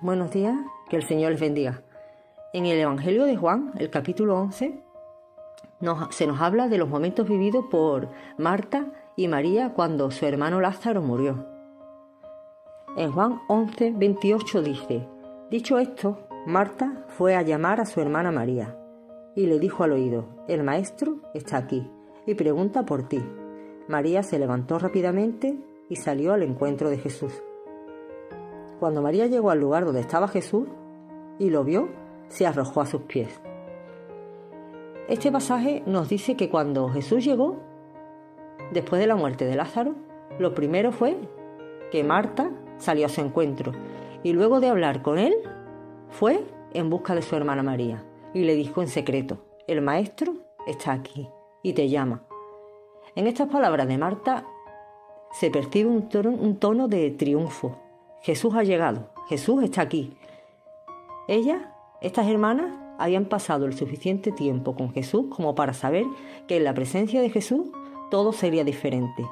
buenos días, que el Señor les bendiga. En el Evangelio de Juan, el capítulo 11, se nos habla de los momentos vividos por Marta y María cuando su hermano Lázaro murió. En Juan 11, 28 dice, Dicho esto, Marta fue a llamar a su hermana María y le dijo al oído, El maestro está aquí y pregunta por ti. María se levantó rápidamente y salió al encuentro de Jesús. Cuando María llegó al lugar donde estaba Jesús y lo vio, se arrojó a sus pies. Este pasaje nos dice que cuando Jesús llegó, después de la muerte de Lázaro, lo primero fue que Marta salió a su encuentro y luego de hablar con él, fue en busca de su hermana María y le dijo en secreto, el maestro está aquí y te llama. En estas palabras de Marta se percibe un tono, un tono de triunfo. Jesús ha llegado, Jesús está aquí. Ella, estas hermanas, habían pasado el suficiente tiempo con Jesús como para saber que en la presencia de Jesús todo sería diferente,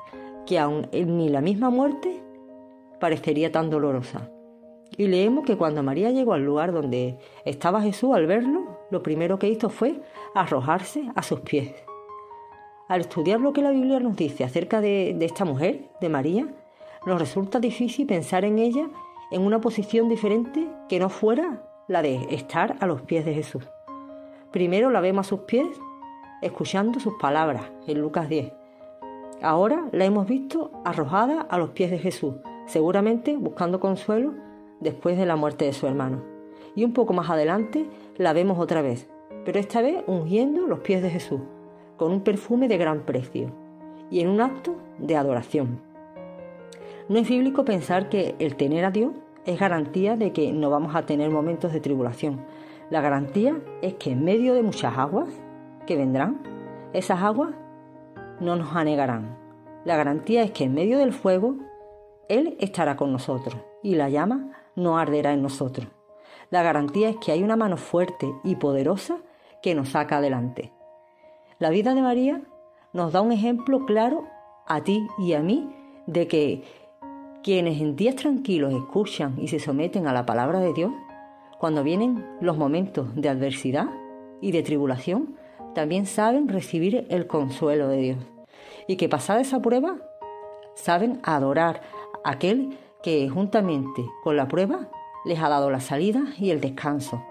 que aun ni la misma muerte parecería tan dolorosa. Y leemos que cuando María llegó al lugar donde estaba Jesús al verlo, lo primero que hizo fue arrojarse a sus pies. Al estudiar lo que la Biblia nos dice acerca de esta mujer, de María, nos resulta difícil pensar en ella en una posición diferente que no fuera la de estar a los pies de Jesús. Primero la vemos a sus pies escuchando sus palabras en Lucas 10. Ahora la hemos visto arrojada a los pies de Jesús, seguramente buscando consuelo después de la muerte de su hermano. Y un poco más adelante la vemos otra vez, pero esta vez ungiendo los pies de Jesús, con un perfume de gran precio y en un acto de adoración. No es bíblico pensar que el tener a Dios es garantía de que no vamos a tener momentos de tribulación. La garantía es que en medio de muchas aguas que vendrán, esas aguas no nos anegarán. La garantía es que en medio del fuego, Él estará con nosotros y la llama no arderá en nosotros. La garantía es que hay una mano fuerte y poderosa que nos saca adelante. La vida de María nos da un ejemplo claro a ti y a mí de que quienes en días tranquilos escuchan y se someten a la palabra de Dios, cuando vienen los momentos de adversidad y de tribulación, también saben recibir el consuelo de Dios. Y que pasada esa prueba, saben adorar a aquel que juntamente con la prueba les ha dado la salida y el descanso.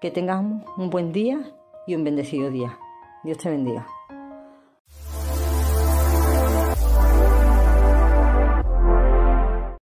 Que tengamos un buen día y un bendecido día. Dios te bendiga.